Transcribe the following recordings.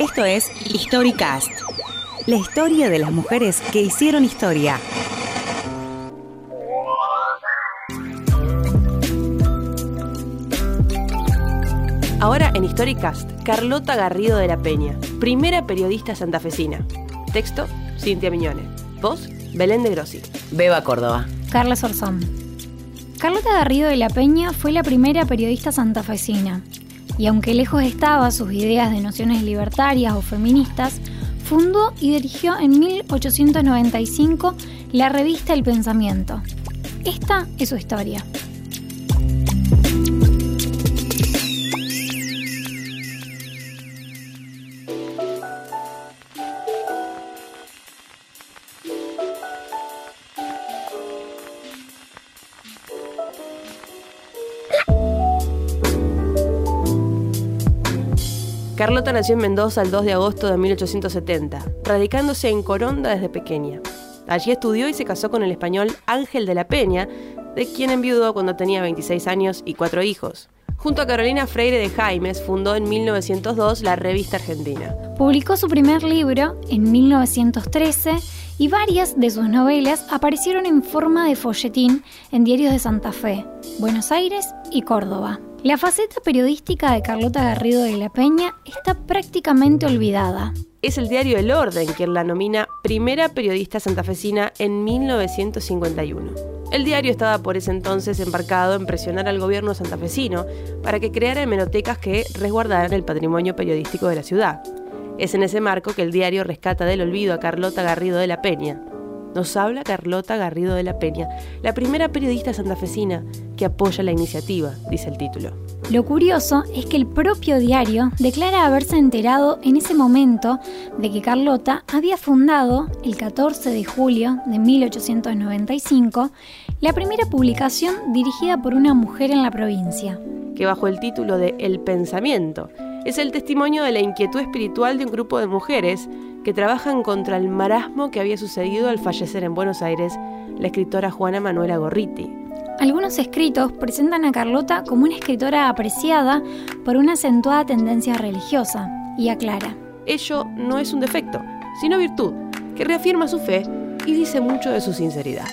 Esto es Historicast, la historia de las mujeres que hicieron historia. Ahora en Historicast, Carlota Garrido de la Peña, primera periodista santafesina. Texto, Cintia Miñone. Voz, Belén de Grossi. Beba Córdoba. Carla Sorzón. Carlota Garrido de la Peña fue la primera periodista santafesina, y aunque lejos estaba sus ideas de nociones libertarias o feministas, fundó y dirigió en 1895 la revista El Pensamiento. Esta es su historia. Carlota nació en Mendoza el 2 de agosto de 1870, radicándose en Coronda desde pequeña. Allí estudió y se casó con el español Ángel de la Peña, de quien enviudó cuando tenía 26 años y cuatro hijos. Junto a Carolina Freire de Jaimes fundó en 1902 la Revista Argentina. Publicó su primer libro en 1913 y varias de sus novelas aparecieron en forma de folletín en diarios de Santa Fe, Buenos Aires y Córdoba. La faceta periodística de Carlota Garrido de la Peña está prácticamente olvidada. Es el diario El Orden quien la nomina primera periodista santafesina en 1951. El diario estaba por ese entonces embarcado en presionar al gobierno santafesino para que creara hemerotecas que resguardaran el patrimonio periodístico de la ciudad. Es en ese marco que el diario rescata del olvido a Carlota Garrido de la Peña, nos habla Carlota Garrido de la Peña, la primera periodista santafesina que apoya la iniciativa, dice el título. Lo curioso es que el propio diario declara haberse enterado en ese momento de que Carlota había fundado, el 14 de julio de 1895, la primera publicación dirigida por una mujer en la provincia. Que bajo el título de El Pensamiento es el testimonio de la inquietud espiritual de un grupo de mujeres que trabajan contra el marasmo que había sucedido al fallecer en Buenos Aires la escritora Juana Manuela Gorriti. Algunos escritos presentan a Carlota como una escritora apreciada por una acentuada tendencia religiosa, y aclara. Ello no es un defecto, sino virtud, que reafirma su fe y dice mucho de su sinceridad.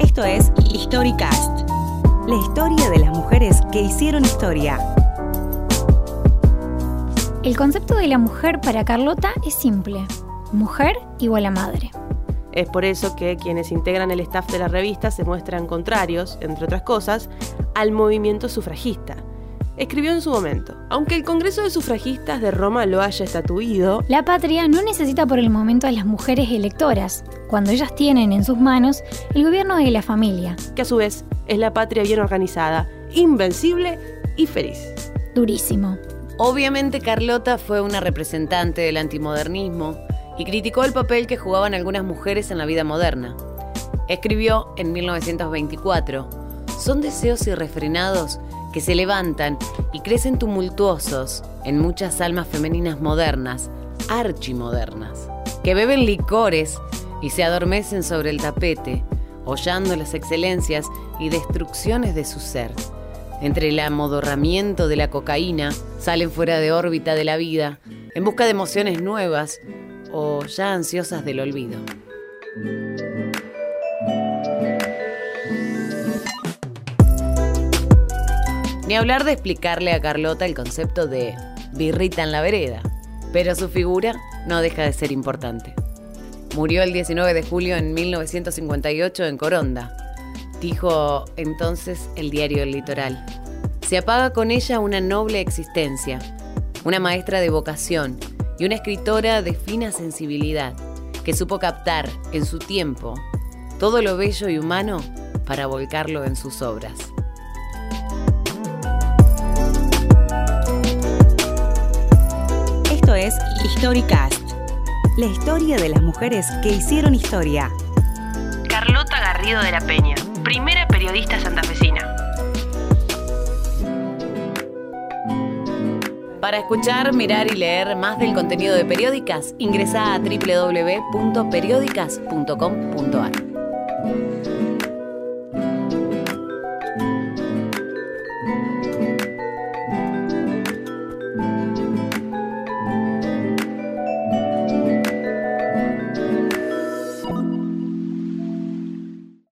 Esto es Historicast, la historia de las mujeres que hicieron historia. El concepto de la mujer para Carlota es simple. Mujer igual a madre. Es por eso que quienes integran el staff de la revista se muestran contrarios, entre otras cosas, al movimiento sufragista. Escribió en su momento, aunque el Congreso de Sufragistas de Roma lo haya estatuido, la patria no necesita por el momento a las mujeres electoras, cuando ellas tienen en sus manos el gobierno de la familia, que a su vez es la patria bien organizada, invencible y feliz. Durísimo. Obviamente Carlota fue una representante del antimodernismo y criticó el papel que jugaban algunas mujeres en la vida moderna. Escribió en 1924, son deseos irrefrenados que se levantan y crecen tumultuosos en muchas almas femeninas modernas, archimodernas, que beben licores y se adormecen sobre el tapete, hollando las excelencias y destrucciones de su ser entre el amodorramiento de la cocaína, salen fuera de órbita de la vida, en busca de emociones nuevas o ya ansiosas del olvido. Ni hablar de explicarle a Carlota el concepto de birrita en la vereda, pero su figura no deja de ser importante. Murió el 19 de julio en 1958 en Coronda, dijo entonces el diario El Litoral. Se apaga con ella una noble existencia, una maestra de vocación y una escritora de fina sensibilidad que supo captar en su tiempo todo lo bello y humano para volcarlo en sus obras. Esto es Historicast, la historia de las mujeres que hicieron historia. Carlota Garrido de la Peña primera periodista santafesina. Para escuchar, mirar y leer más del contenido de Periódicas, ingresa a www.periódicas.com.ar.